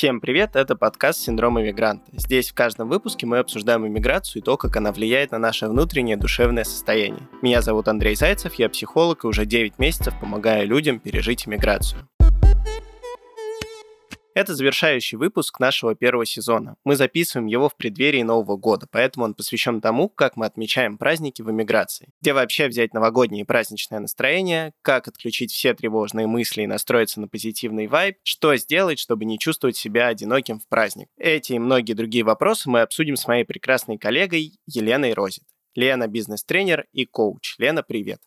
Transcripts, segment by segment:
Всем привет, это подкаст «Синдром иммигранта». Здесь в каждом выпуске мы обсуждаем иммиграцию и то, как она влияет на наше внутреннее душевное состояние. Меня зовут Андрей Зайцев, я психолог и уже 9 месяцев помогаю людям пережить иммиграцию. Это завершающий выпуск нашего первого сезона. Мы записываем его в преддверии Нового года, поэтому он посвящен тому, как мы отмечаем праздники в эмиграции. Где вообще взять новогоднее праздничное настроение, как отключить все тревожные мысли и настроиться на позитивный вайб, что сделать, чтобы не чувствовать себя одиноким в праздник. Эти и многие другие вопросы мы обсудим с моей прекрасной коллегой Еленой Розит. Лена – бизнес-тренер и коуч. Лена, привет.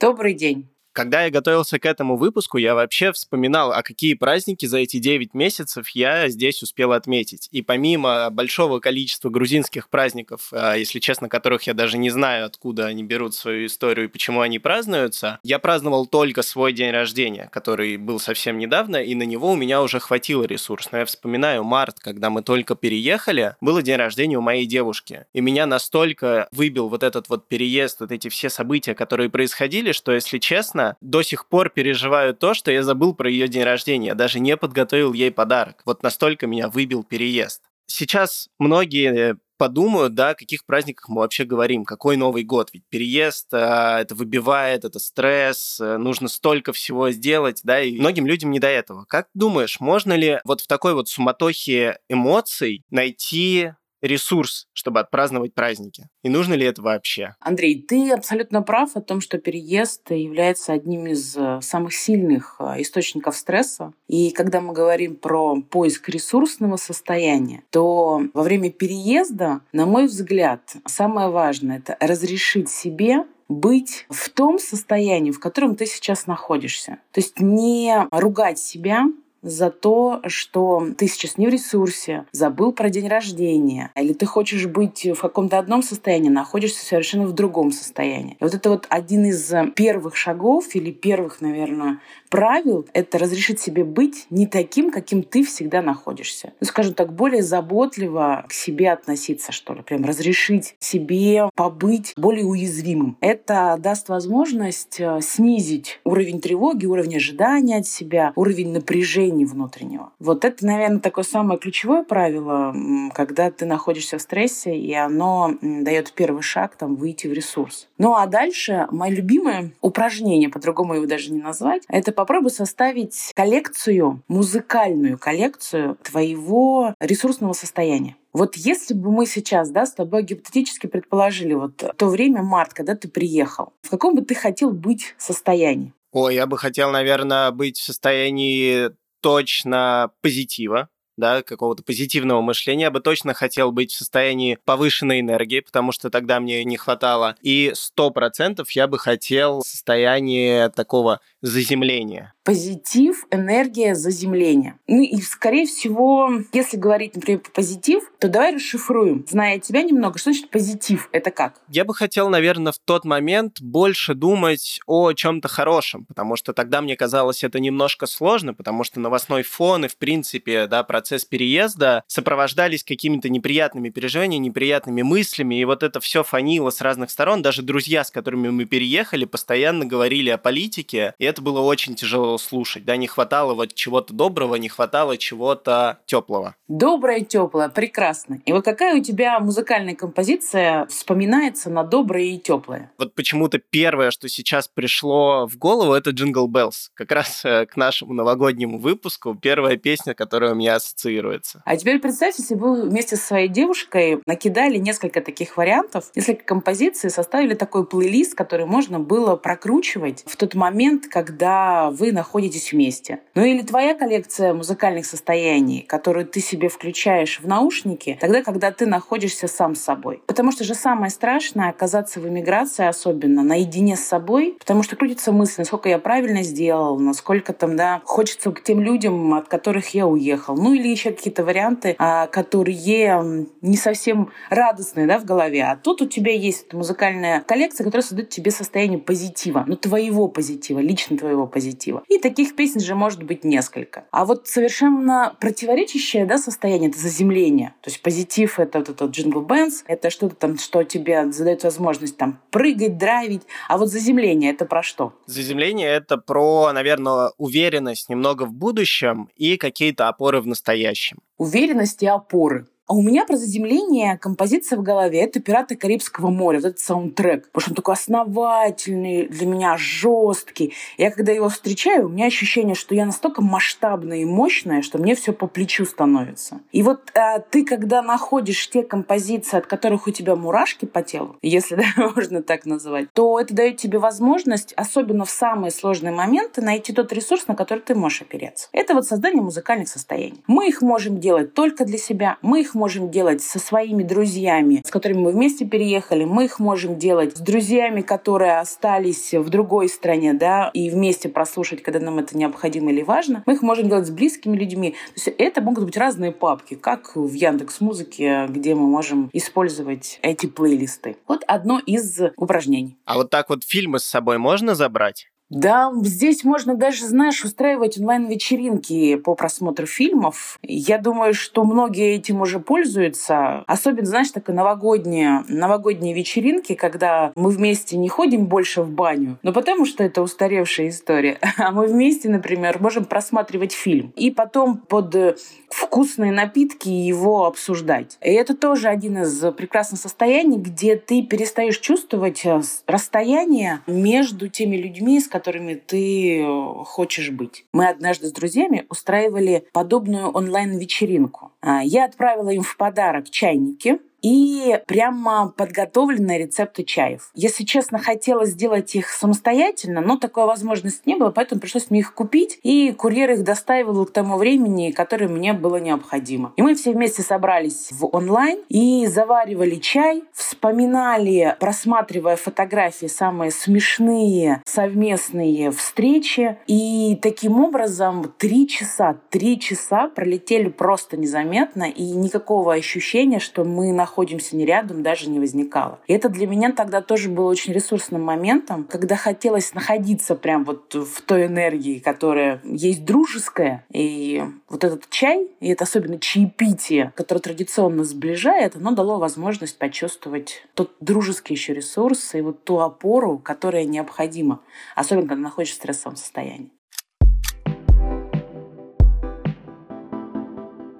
Добрый день. Когда я готовился к этому выпуску, я вообще вспоминал, а какие праздники за эти 9 месяцев я здесь успел отметить. И помимо большого количества грузинских праздников, а, если честно, которых я даже не знаю, откуда они берут свою историю и почему они празднуются, я праздновал только свой день рождения, который был совсем недавно, и на него у меня уже хватило ресурс. Но я вспоминаю март, когда мы только переехали, было день рождения у моей девушки. И меня настолько выбил вот этот вот переезд, вот эти все события, которые происходили, что, если честно, честно, до сих пор переживаю то, что я забыл про ее день рождения, даже не подготовил ей подарок. Вот настолько меня выбил переезд. Сейчас многие подумают, да, о каких праздниках мы вообще говорим, какой Новый год, ведь переезд, а, это выбивает, это стресс, э, нужно столько всего сделать, да, и многим людям не до этого. Как думаешь, можно ли вот в такой вот суматохе эмоций найти ресурс, чтобы отпраздновать праздники? И нужно ли это вообще? Андрей, ты абсолютно прав о том, что переезд является одним из э, самых сильных э, источников стресса. И когда мы говорим про поиск ресурсного состояния, то во время переезда, на мой взгляд, самое важное — это разрешить себе быть в том состоянии, в котором ты сейчас находишься. То есть не ругать себя, за то, что ты сейчас не в ресурсе, забыл про день рождения, или ты хочешь быть в каком-то одном состоянии, находишься совершенно в другом состоянии. И вот это вот один из первых шагов или первых, наверное, правил — это разрешить себе быть не таким, каким ты всегда находишься. Ну, скажем так, более заботливо к себе относиться, что ли. Прям разрешить себе побыть более уязвимым. Это даст возможность э, снизить уровень тревоги, уровень ожидания от себя, уровень напряжения внутреннего. Вот это, наверное, такое самое ключевое правило, когда ты находишься в стрессе, и оно дает первый шаг там, выйти в ресурс. Ну а дальше мое любимое упражнение, по-другому его даже не назвать, это попробуй составить коллекцию, музыкальную коллекцию твоего ресурсного состояния. Вот если бы мы сейчас да, с тобой гипотетически предположили вот то время, март, когда ты приехал, в каком бы ты хотел быть состоянии? Ой, я бы хотел, наверное, быть в состоянии точно позитива, да, какого-то позитивного мышления, я бы точно хотел быть в состоянии повышенной энергии, потому что тогда мне не хватало. И сто процентов я бы хотел состояние такого заземления позитив, энергия, заземление. Ну и, скорее всего, если говорить, например, про позитив, то давай расшифруем, зная тебя немного, что значит позитив? Это как? Я бы хотел, наверное, в тот момент больше думать о чем-то хорошем, потому что тогда мне казалось это немножко сложно, потому что новостной фон и, в принципе, да, процесс переезда сопровождались какими-то неприятными переживаниями, неприятными мыслями, и вот это все фанило с разных сторон. Даже друзья, с которыми мы переехали, постоянно говорили о политике, и это было очень тяжело слушать, да, не хватало вот чего-то доброго, не хватало чего-то теплого. Доброе, теплое, прекрасно. И вот какая у тебя музыкальная композиция вспоминается на доброе и теплое? Вот почему-то первое, что сейчас пришло в голову, это Jingle Bells. Как раз э, к нашему новогоднему выпуску первая песня, которая у меня ассоциируется. А теперь представьте, если вы вместе со своей девушкой накидали несколько таких вариантов, несколько композиций, составили такой плейлист, который можно было прокручивать в тот момент, когда вы находитесь находитесь вместе. Ну или твоя коллекция музыкальных состояний, которую ты себе включаешь в наушники, тогда, когда ты находишься сам с собой. Потому что же самое страшное оказаться в эмиграции, особенно наедине с собой, потому что крутится мысль, насколько я правильно сделал, насколько там, да, хочется к тем людям, от которых я уехал. Ну или еще какие-то варианты, а, которые не совсем радостные, да, в голове. А тут у тебя есть музыкальная коллекция, которая создает тебе состояние позитива, ну твоего позитива, лично твоего позитива. Таких песен же может быть несколько. А вот совершенно противоречащее да, состояние — это заземление. То есть позитив — это вот этот джингл бенс, это что-то там, что тебе задает возможность там прыгать, драйвить. А вот заземление — это про что? Заземление — это про, наверное, уверенность немного в будущем и какие-то опоры в настоящем. Уверенность и опоры. А у меня про заземление композиция в голове — это «Пираты Карибского моря», вот этот саундтрек. Потому что он такой основательный, для меня жесткий. Я когда его встречаю, у меня ощущение, что я настолько масштабная и мощная, что мне все по плечу становится. И вот а, ты, когда находишь те композиции, от которых у тебя мурашки по телу, если да, можно так назвать, то это дает тебе возможность, особенно в самые сложные моменты, найти тот ресурс, на который ты можешь опереться. Это вот создание музыкальных состояний. Мы их можем делать только для себя, мы их можем делать со своими друзьями, с которыми мы вместе переехали. Мы их можем делать с друзьями, которые остались в другой стране, да, и вместе прослушать, когда нам это необходимо или важно. Мы их можем делать с близкими людьми. То есть это могут быть разные папки, как в Яндекс Музыке, где мы можем использовать эти плейлисты. Вот одно из упражнений. А вот так вот фильмы с собой можно забрать? Да, здесь можно даже, знаешь, устраивать онлайн-вечеринки по просмотру фильмов. Я думаю, что многие этим уже пользуются. Особенно, знаешь, такие новогодние, новогодние вечеринки, когда мы вместе не ходим больше в баню, но потому что это устаревшая история, а мы вместе, например, можем просматривать фильм и потом под вкусные напитки его обсуждать. И это тоже один из прекрасных состояний, где ты перестаешь чувствовать э, расстояние между теми людьми, с которыми ты э, хочешь быть. Мы однажды с друзьями устраивали подобную онлайн-вечеринку. А, я отправила им в подарок чайники, и прямо подготовленные рецепты чаев. Если честно, хотела сделать их самостоятельно, но такой возможности не было, поэтому пришлось мне их купить, и курьер их доставил к тому времени, которое мне было необходимо. И мы все вместе собрались в онлайн и заваривали чай, вспоминали, просматривая фотографии, самые смешные совместные встречи, и таким образом три часа, три часа пролетели просто незаметно, и никакого ощущения, что мы находимся находимся не рядом, даже не возникало. И это для меня тогда тоже было очень ресурсным моментом, когда хотелось находиться прям вот в той энергии, которая есть дружеская. И вот этот чай, и это особенно чаепитие, которое традиционно сближает, оно дало возможность почувствовать тот дружеский еще ресурс и вот ту опору, которая необходима, особенно когда находишься в стрессовом состоянии.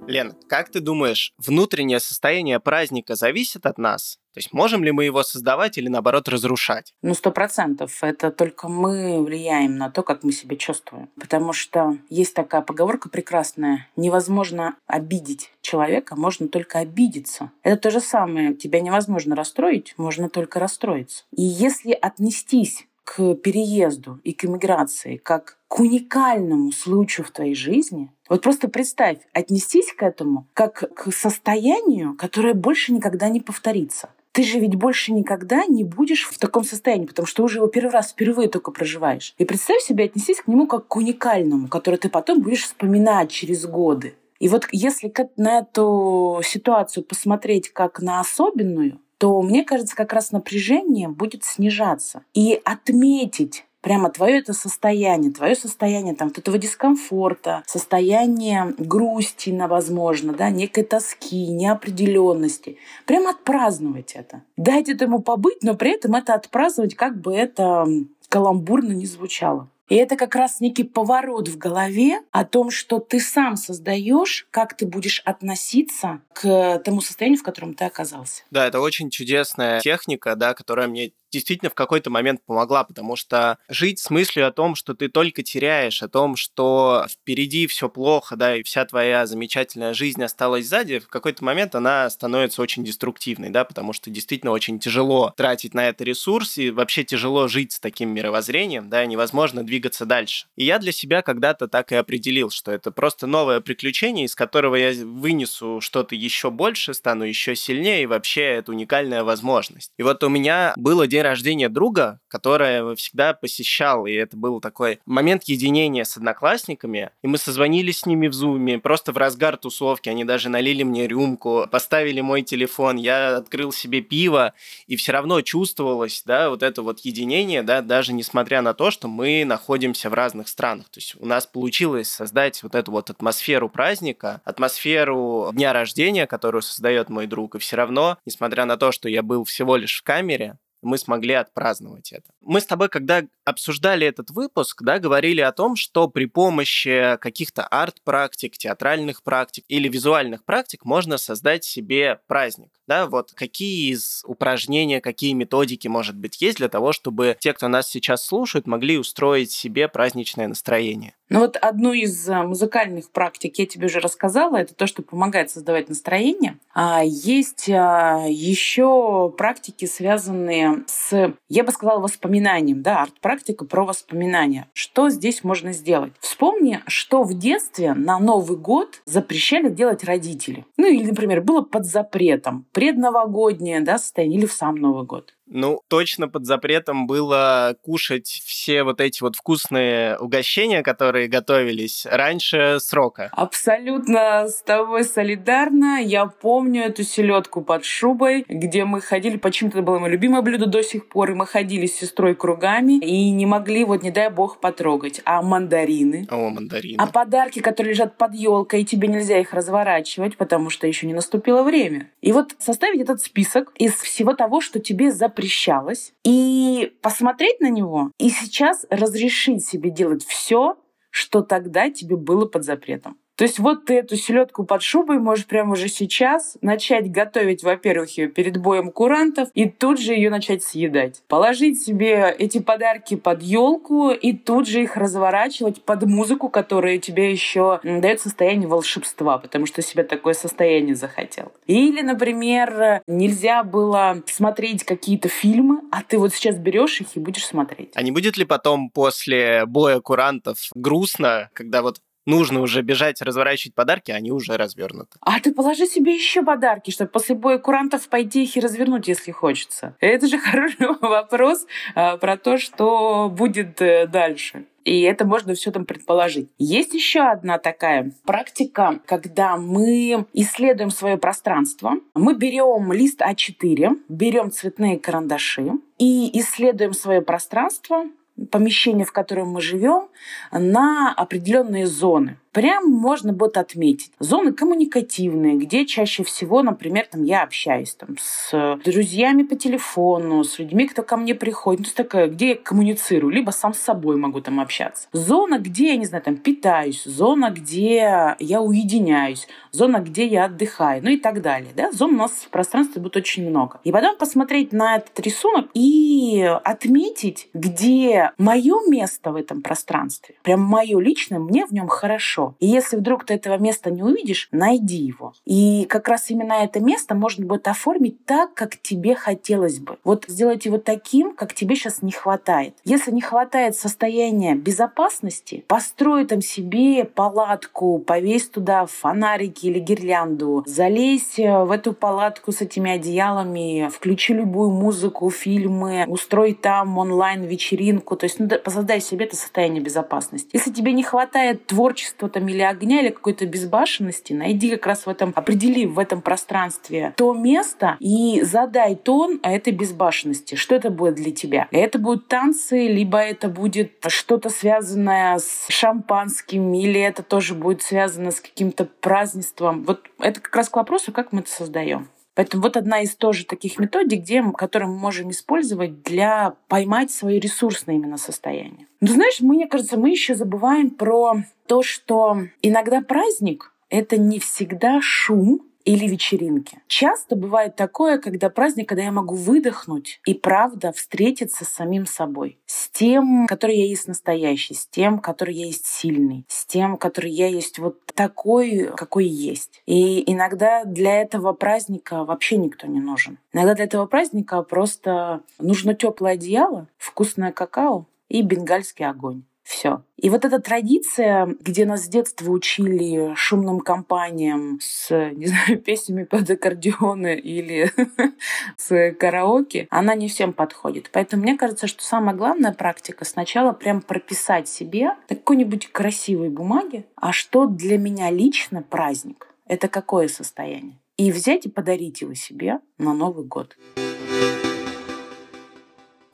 Лен, как ты думаешь, внутреннее состояние праздника зависит от нас? То есть можем ли мы его создавать или наоборот разрушать? Ну, сто процентов. Это только мы влияем на то, как мы себя чувствуем. Потому что есть такая поговорка прекрасная. Невозможно обидеть человека, можно только обидеться. Это то же самое. Тебя невозможно расстроить, можно только расстроиться. И если отнестись к переезду и к иммиграции как к уникальному случаю в твоей жизни, вот просто представь, отнестись к этому как к состоянию, которое больше никогда не повторится. Ты же ведь больше никогда не будешь в таком состоянии, потому что уже его первый раз впервые только проживаешь. И представь себе, отнестись к нему как к уникальному, который ты потом будешь вспоминать через годы. И вот если на эту ситуацию посмотреть как на особенную, то мне кажется, как раз напряжение будет снижаться. И отметить прямо твое это состояние, твое состояние там, вот этого дискомфорта, состояние грусти, возможно, да, некой тоски, неопределенности. Прямо отпраздновать это. Дать этому побыть, но при этом это отпраздновать, как бы это каламбурно не звучало. И это как раз некий поворот в голове о том, что ты сам создаешь, как ты будешь относиться к тому состоянию, в котором ты оказался. Да, это очень чудесная техника, да, которая мне действительно в какой-то момент помогла, потому что жить с мыслью о том, что ты только теряешь, о том, что впереди все плохо, да, и вся твоя замечательная жизнь осталась сзади, в какой-то момент она становится очень деструктивной, да, потому что действительно очень тяжело тратить на это ресурс, и вообще тяжело жить с таким мировоззрением, да, невозможно двигаться дальше. И я для себя когда-то так и определил, что это просто новое приключение, из которого я вынесу что-то еще больше, стану еще сильнее, и вообще это уникальная возможность. И вот у меня было день рождения друга, которое всегда посещал, и это был такой момент единения с одноклассниками, и мы созвонились с ними в зуме, просто в разгар тусовки, они даже налили мне рюмку, поставили мой телефон, я открыл себе пиво, и все равно чувствовалось, да, вот это вот единение, да, даже несмотря на то, что мы находимся находимся в разных странах. То есть у нас получилось создать вот эту вот атмосферу праздника, атмосферу дня рождения, которую создает мой друг. И все равно, несмотря на то, что я был всего лишь в камере, мы смогли отпраздновать это. Мы с тобой, когда обсуждали этот выпуск, да, говорили о том, что при помощи каких-то арт-практик, театральных практик или визуальных практик можно создать себе праздник. Да, вот какие из упражнений, какие методики, может быть, есть для того, чтобы те, кто нас сейчас слушают, могли устроить себе праздничное настроение? Ну вот одну из э, музыкальных практик я тебе уже рассказала, это то, что помогает создавать настроение. А есть а, еще практики, связанные с, я бы сказала, воспоминанием, да, арт-практика про воспоминания. Что здесь можно сделать? Вспомни, что в детстве на Новый год запрещали делать родители. Ну или, например, было под запретом предновогоднее да, состояние или в сам Новый год. Ну, точно под запретом было кушать все вот эти вот вкусные угощения, которые готовились раньше срока. Абсолютно с тобой солидарна. Я помню эту селедку под шубой, где мы ходили, почему-то это было мое любимое блюдо до сих пор, и мы ходили с сестрой кругами и не могли, вот не дай бог, потрогать. А мандарины? О, мандарины. А подарки, которые лежат под елкой, и тебе нельзя их разворачивать, потому что еще не наступило время. И вот составить этот список из всего того, что тебе за запрещалось, и посмотреть на него, и сейчас разрешить себе делать все, что тогда тебе было под запретом. То есть вот ты эту селедку под шубой можешь прямо уже сейчас начать готовить, во-первых, ее перед боем курантов и тут же ее начать съедать. Положить себе эти подарки под елку и тут же их разворачивать под музыку, которая тебе еще дает состояние волшебства, потому что себе такое состояние захотел. Или, например, нельзя было смотреть какие-то фильмы, а ты вот сейчас берешь их и будешь смотреть. А не будет ли потом после боя курантов грустно, когда вот нужно уже бежать разворачивать подарки, они уже развернуты. А ты положи себе еще подарки, чтобы после боя курантов пойти их и развернуть, если хочется. Это же хороший вопрос а, про то, что будет э, дальше. И это можно все там предположить. Есть еще одна такая практика, когда мы исследуем свое пространство. Мы берем лист А4, берем цветные карандаши и исследуем свое пространство помещение, в котором мы живем, на определенные зоны прям можно будет отметить. Зоны коммуникативные, где чаще всего, например, там я общаюсь там, с друзьями по телефону, с людьми, кто ко мне приходит. Ну, такая, где я коммуницирую, либо сам с собой могу там общаться. Зона, где я, не знаю, там питаюсь, зона, где я уединяюсь, зона, где я отдыхаю, ну и так далее. Да? Зон у нас в пространстве будет очень много. И потом посмотреть на этот рисунок и отметить, где мое место в этом пространстве, прям мое личное, мне в нем хорошо хорошо. И если вдруг ты этого места не увидишь, найди его. И как раз именно это место можно будет оформить так, как тебе хотелось бы. Вот сделать его таким, как тебе сейчас не хватает. Если не хватает состояния безопасности, построй там себе палатку, повесь туда фонарики или гирлянду, залезь в эту палатку с этими одеялами, включи любую музыку, фильмы, устрой там онлайн-вечеринку. То есть ну, создай себе это состояние безопасности. Если тебе не хватает творчества там или огня, или какой-то безбашенности, найди как раз в этом, определи в этом пространстве то место и задай тон этой безбашенности. Что это будет для тебя? Это будут танцы, либо это будет что-то связанное с шампанским, или это тоже будет связано с каким-то празднеством. Вот это как раз к вопросу, как мы это создаем. Поэтому вот одна из тоже таких методик, где, которые мы можем использовать для поймать свое ресурсное именно состояние. Но знаешь, мне кажется, мы еще забываем про то, что иногда праздник — это не всегда шум, или вечеринки. Часто бывает такое, когда праздник, когда я могу выдохнуть и правда встретиться с самим собой. С тем, который я есть настоящий, с тем, который я есть сильный, с тем, который я есть вот такой, какой есть. И иногда для этого праздника вообще никто не нужен. Иногда для этого праздника просто нужно теплое одеяло, вкусное какао и бенгальский огонь. Все. И вот эта традиция, где нас с детства учили шумным компаниям с, не знаю, песнями под аккордеоны или с караоке, она не всем подходит. Поэтому мне кажется, что самая главная практика сначала прям прописать себе на какой-нибудь красивой бумаге, а что для меня лично праздник. Это какое состояние? И взять и подарить его себе на Новый год.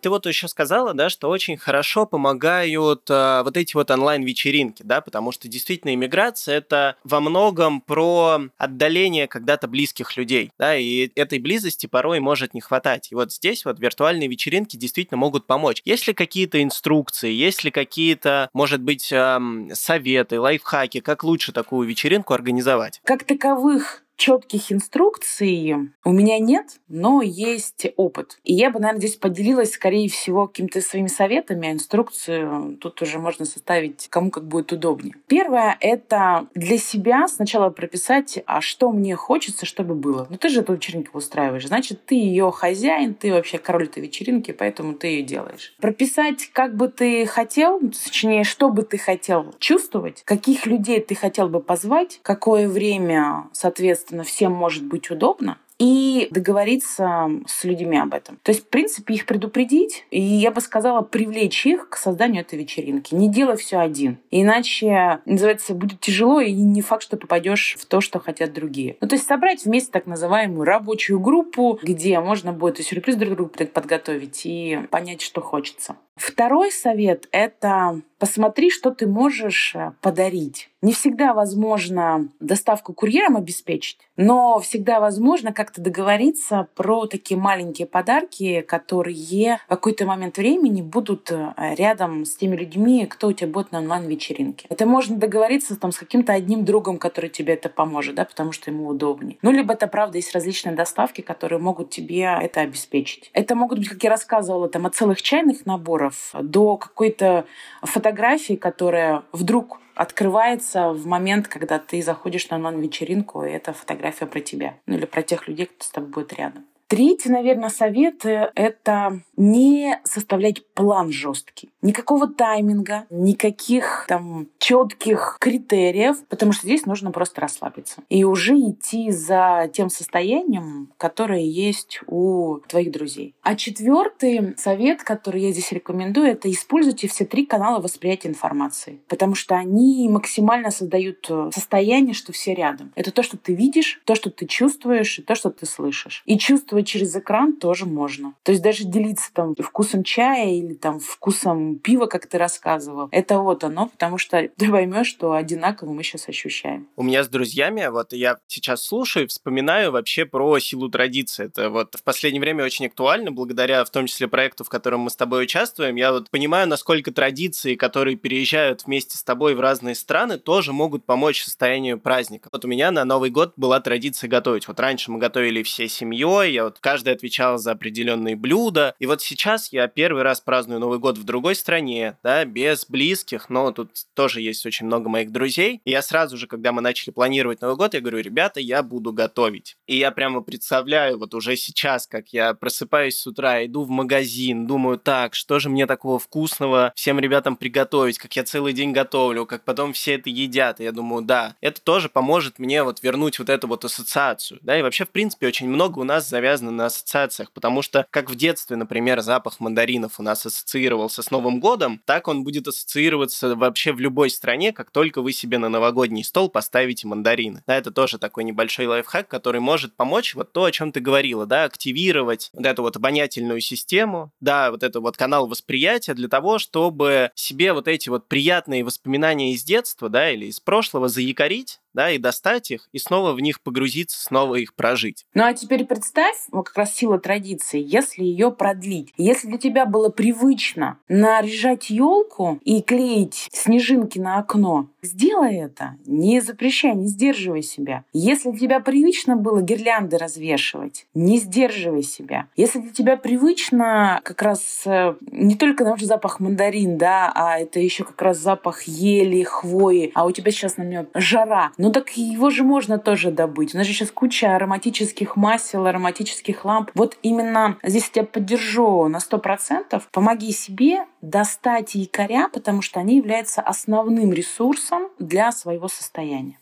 Ты вот еще сказала, да, что очень хорошо помогают э, вот эти вот онлайн-вечеринки, да, потому что действительно иммиграция это во многом про отдаление когда-то близких людей, да, и этой близости порой может не хватать. И вот здесь вот виртуальные вечеринки действительно могут помочь. Есть ли какие-то инструкции, есть ли какие-то, может быть, эм, советы, лайфхаки, как лучше такую вечеринку организовать? Как таковых четких инструкций у меня нет, но есть опыт. И я бы, наверное, здесь поделилась, скорее всего, какими-то своими советами, а инструкцию тут уже можно составить кому как будет удобнее. Первое — это для себя сначала прописать, а что мне хочется, чтобы было. Ну ты же эту вечеринку устраиваешь, значит, ты ее хозяин, ты вообще король этой вечеринки, поэтому ты ее делаешь. Прописать, как бы ты хотел, точнее, что бы ты хотел чувствовать, каких людей ты хотел бы позвать, какое время, соответственно, соответственно, всем может быть удобно, и договориться с людьми об этом. То есть, в принципе, их предупредить, и я бы сказала, привлечь их к созданию этой вечеринки. Не делай все один. Иначе, называется, будет тяжело, и не факт, что попадешь в то, что хотят другие. Ну, то есть собрать вместе так называемую рабочую группу, где можно будет и сюрприз друг другу подготовить, и понять, что хочется. Второй совет — это посмотри, что ты можешь э, подарить. Не всегда возможно доставку курьером обеспечить, но всегда возможно как-то договориться про такие маленькие подарки, которые в какой-то момент времени будут э, рядом с теми людьми, кто у тебя будет на онлайн-вечеринке. Это можно договориться там, с каким-то одним другом, который тебе это поможет, да, потому что ему удобнее. Ну, либо это, правда, есть различные доставки, которые могут тебе это обеспечить. Это могут быть, как я рассказывала, там, от целых чайных наборов кадров до какой-то фотографии, которая вдруг открывается в момент, когда ты заходишь на онлайн-вечеринку, и это фотография про тебя. Ну или про тех людей, кто с тобой будет рядом. Третий, наверное, совет — это не составлять план жесткий. Никакого тайминга, никаких там четких критериев, потому что здесь нужно просто расслабиться. И уже идти за тем состоянием, которое есть у твоих друзей. А четвертый совет, который я здесь рекомендую, это используйте все три канала восприятия информации, потому что они максимально создают э, состояние, что все рядом. Это то, что ты видишь, то, что ты чувствуешь, и то, что ты слышишь. И чувствовать через экран тоже можно. То есть даже делиться там вкусом чая или там вкусом пива, как ты рассказывал, это вот оно, потому что ты поймешь, что одинаково мы сейчас ощущаем. У меня с друзьями, вот я сейчас слушаю вспоминаю вообще про силу традиции. Это вот в последнее время очень актуально, благодаря в том числе проекту, в котором мы с тобой участвуем. Я вот понимаю, насколько традиции, которые переезжают вместе с тобой в разные страны, тоже могут помочь состоянию праздника. Вот у меня на Новый год была традиция готовить. Вот раньше мы готовили всей семьей, я вот каждый отвечал за определенные блюда. И вот сейчас я первый раз праздную Новый год в другой стране, да, без близких, но тут тоже есть очень много моих друзей. И я сразу же, когда мы начали планировать Новый год, я говорю, ребята, я буду готовить. И я прямо представляю вот уже сейчас, как я просыпаюсь с утра, иду в магазин, думаю, так, что же мне такого вкусного всем ребятам приготовить, как я целый день готовлю, как потом все это едят. И я думаю, да, это тоже поможет мне вот вернуть вот эту вот ассоциацию, да, и вообще, в принципе, очень много у нас завязано на ассоциациях, потому что, как в детстве, например, запах мандаринов у нас ассоциировался с Новым годом, так он будет ассоциироваться вообще в любой стране, как только вы себе на новогодний стол поставите мандарины. Да, это тоже такой небольшой лайфхак, который может помочь вот то, о чем ты говорила, да, активировать вот эту вот обонятельную систему, да, вот это вот канал восприятия для того, чтобы себе вот эти вот приятные воспоминания из детства, да, или из прошлого заякорить, да, и достать их, и снова в них погрузиться, снова их прожить. Ну а теперь представь, вот как раз сила традиции, если ее продлить. Если для тебя было привычно наряжать елку и клеить снежинки на окно, сделай это. Не запрещай, не сдерживай себя. Если для тебя привычно было гирлянды развешивать, не сдерживай себя. Если для тебя привычно как раз э, не только наш запах мандарин, да, а это еще как раз запах ели, хвои, а у тебя сейчас на нем жара, ну так его же можно тоже добыть. У нас же сейчас куча ароматических масел, ароматических ламп. Вот именно здесь я тебя поддержу на сто процентов. Помоги себе достать якоря, потому что они являются основным ресурсом для своего состояния.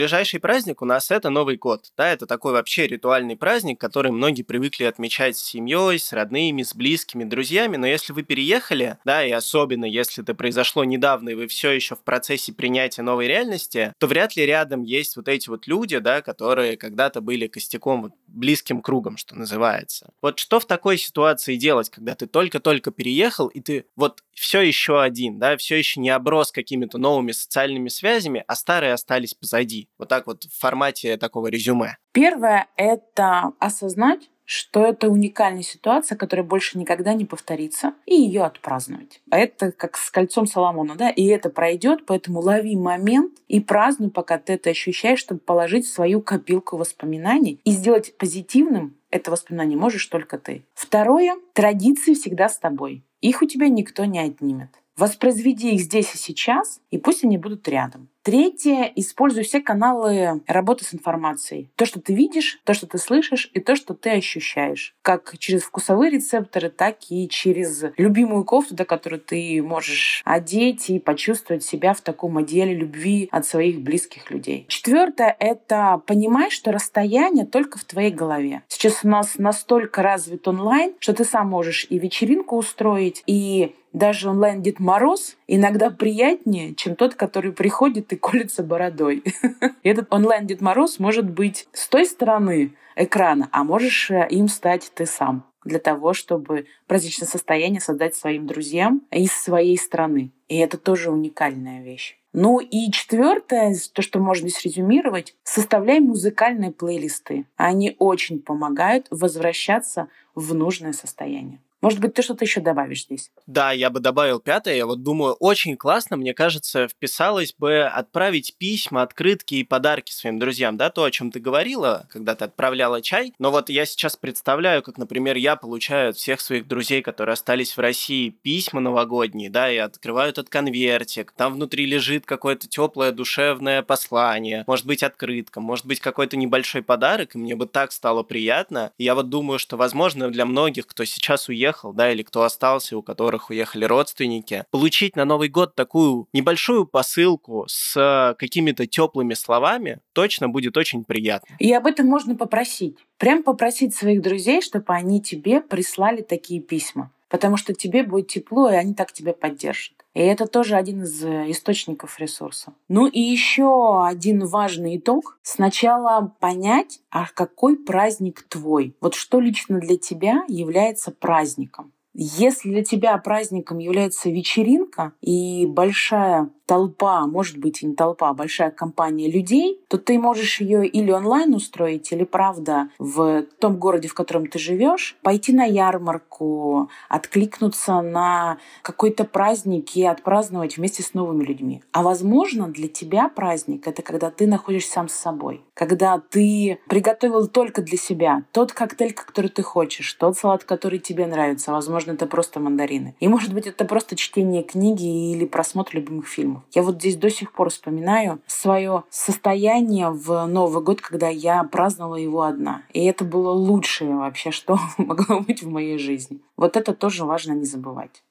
Ближайший праздник у нас это Новый год. Да, это такой вообще ритуальный праздник, который многие привыкли отмечать с семьей, с родными, с близкими, друзьями. Но если вы переехали, да, и особенно если это произошло недавно, и вы все еще в процессе принятия новой реальности, то вряд ли рядом есть вот эти вот люди, да, которые когда-то были костяком, вот, близким кругом, что называется. Вот что в такой ситуации делать, когда ты только-только переехал, и ты вот все еще один, да, все еще не оброс какими-то новыми социальными связями, а старые остались позади. Вот так вот в формате такого резюме. Первое — это осознать, что это уникальная ситуация, которая больше никогда не повторится, и ее отпраздновать. А это как с кольцом Соломона, да, и это пройдет, поэтому лови момент и празднуй, пока ты это ощущаешь, чтобы положить свою копилку воспоминаний и сделать позитивным это воспоминание можешь только ты. Второе, традиции всегда с тобой. Их у тебя никто не отнимет. Воспроизведи их здесь и сейчас, и пусть они будут рядом. Третье, используй все каналы работы с информацией. То, что ты видишь, то, что ты слышишь и то, что ты ощущаешь. Как через вкусовые рецепторы, так и через любимую кофту, да, которую ты можешь одеть и почувствовать себя в таком отделе любви от своих близких людей. Четвертое — это понимай, что расстояние только в твоей голове. Сейчас у нас настолько развит онлайн, что ты сам можешь и вечеринку устроить, и даже онлайн Дед Мороз иногда приятнее, чем тот, который приходит и колется бородой. Этот онлайн Дед Мороз может быть с той стороны экрана, а можешь э, им стать ты сам для того, чтобы праздничное состояние создать своим друзьям из своей страны. И это тоже уникальная вещь. Ну и четвертое, то, что можно здесь резюмировать, составляй музыкальные плейлисты. Они очень помогают возвращаться в нужное состояние. Может быть, ты что-то еще добавишь здесь? Да, я бы добавил пятое. Я вот думаю, очень классно, мне кажется, вписалось бы отправить письма, открытки и подарки своим друзьям, да, то, о чем ты говорила, когда ты отправляла чай. Но вот я сейчас представляю, как, например, я получаю от всех своих друзей, которые остались в России, письма новогодние, да, и открываю этот конвертик. Там внутри лежит какое-то теплое, душевное послание, может быть, открытка, может быть, какой-то небольшой подарок, и мне бы так стало приятно. И я вот думаю, что, возможно, для многих, кто сейчас уехал, уехал, да, или кто остался, у которых уехали родственники, получить на Новый год такую небольшую посылку с какими-то теплыми словами точно будет очень приятно. И об этом можно попросить. Прям попросить своих друзей, чтобы они тебе прислали такие письма. Потому что тебе будет тепло, и они так тебя поддержат. И это тоже один из э, источников ресурса. Ну и еще один важный итог. Сначала понять, а какой праздник твой. Вот что лично для тебя является праздником. Если для тебя праздником является вечеринка и большая толпа, может быть и не толпа, а большая компания людей, то ты можешь ее или онлайн устроить, или, правда, в том городе, в котором ты живешь, пойти на ярмарку, откликнуться на какой-то праздник и отпраздновать вместе с новыми людьми. А возможно, для тебя праздник — это когда ты находишься сам с собой, когда ты приготовил только для себя тот коктейль, который ты хочешь, тот салат, который тебе нравится. Возможно, это просто мандарины. И, может быть, это просто чтение книги или просмотр любимых фильмов. Я вот здесь до сих пор вспоминаю свое состояние в Новый год, когда я праздновала его одна. И это было лучшее вообще, что могло быть в моей жизни. Вот это тоже важно не забывать.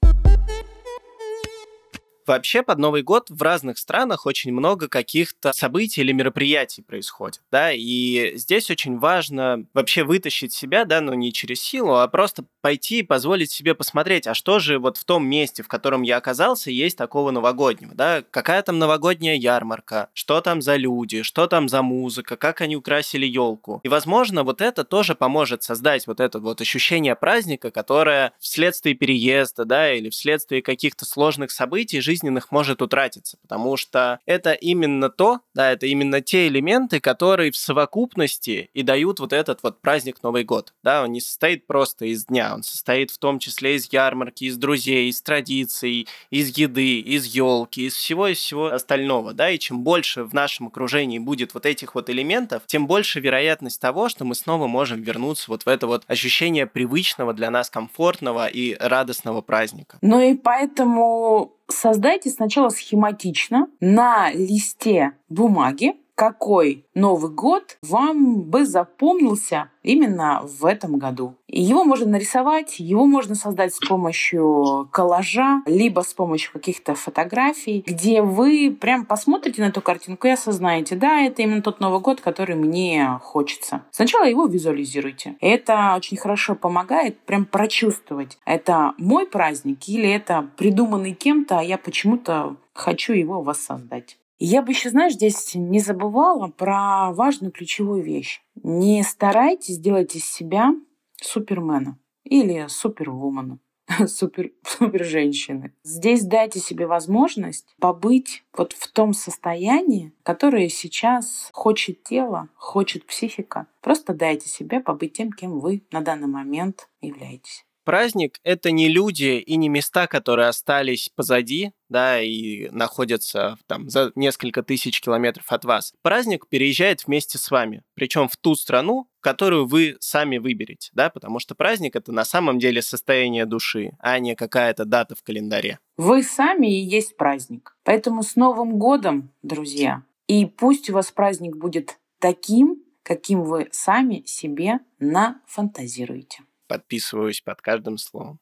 Вообще под Новый год в разных странах очень много каких-то событий или мероприятий происходит, да, и здесь очень важно вообще вытащить себя, да, но не через силу, а просто пойти и позволить себе посмотреть, а что же вот в том месте, в котором я оказался, есть такого новогоднего, да, какая там новогодняя ярмарка, что там за люди, что там за музыка, как они украсили елку. И, возможно, вот это тоже поможет создать вот это вот ощущение праздника, которое вследствие переезда, да, или вследствие каких-то сложных событий жизнь жизненных может утратиться, потому что это именно то, да, это именно те элементы, которые в совокупности и дают вот этот вот праздник Новый год, да, он не состоит просто из дня, он состоит в том числе из ярмарки, из друзей, из традиций, из еды, из елки, из всего из всего остального, да, и чем больше в нашем окружении будет вот этих вот элементов, тем больше вероятность того, что мы снова можем вернуться вот в это вот ощущение привычного для нас комфортного и радостного праздника. Ну и поэтому создайте сначала схематично на листе бумаги какой Новый год вам бы запомнился именно в этом году. Его можно нарисовать, его можно создать с помощью коллажа, либо с помощью каких-то фотографий, где вы прям посмотрите на эту картинку и осознаете, да, это именно тот Новый год, который мне хочется. Сначала его визуализируйте. Это очень хорошо помогает прям прочувствовать, это мой праздник или это придуманный кем-то, а я почему-то хочу его воссоздать. Я бы еще, знаешь, здесь не забывала про важную ключевую вещь. Не старайтесь сделать из себя супермена или супервумана, супер, супер женщины. Здесь дайте себе возможность побыть вот в том состоянии, которое сейчас хочет тело, хочет психика. Просто дайте себе побыть тем, кем вы на данный момент являетесь праздник — это не люди и не места, которые остались позади, да, и находятся там за несколько тысяч километров от вас. Праздник переезжает вместе с вами, причем в ту страну, которую вы сами выберете, да, потому что праздник — это на самом деле состояние души, а не какая-то дата в календаре. Вы сами и есть праздник. Поэтому с Новым годом, друзья! И пусть у вас праздник будет таким, каким вы сами себе нафантазируете подписываюсь под каждым словом.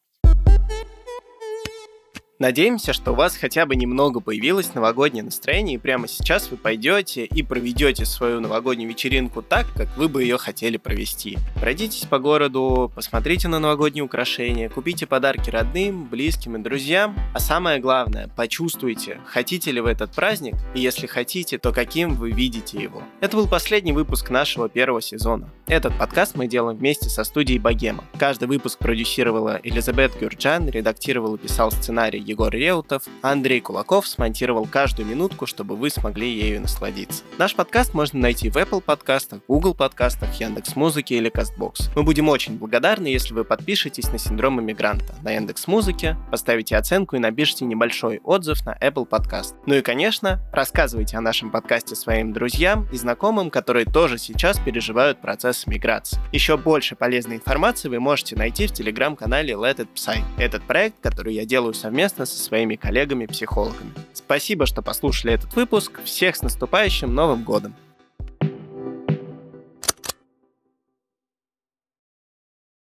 Надеемся, что у вас хотя бы немного появилось новогоднее настроение, и прямо сейчас вы пойдете и проведете свою новогоднюю вечеринку так, как вы бы ее хотели провести. Пройдитесь по городу, посмотрите на новогодние украшения, купите подарки родным, близким и друзьям, а самое главное, почувствуйте, хотите ли вы этот праздник, и если хотите, то каким вы видите его. Это был последний выпуск нашего первого сезона. Этот подкаст мы делаем вместе со студией Богема. Каждый выпуск продюсировала Элизабет Гюрджан, редактировал и писал сценарий Егор Реутов, Андрей Кулаков смонтировал каждую минутку, чтобы вы смогли ею насладиться. Наш подкаст можно найти в Apple подкастах, Google подкастах, Яндекс Музыке или Castbox. Мы будем очень благодарны, если вы подпишетесь на синдром иммигранта на Яндекс Музыке, поставите оценку и напишите небольшой отзыв на Apple подкаст. Ну и, конечно, рассказывайте о нашем подкасте своим друзьям и знакомым, которые тоже сейчас переживают процесс миграции. Еще больше полезной информации вы можете найти в телеграм-канале Let It Psy. Этот проект, который я делаю совместно совместно со своими коллегами-психологами. Спасибо, что послушали этот выпуск. Всех с наступающим Новым годом!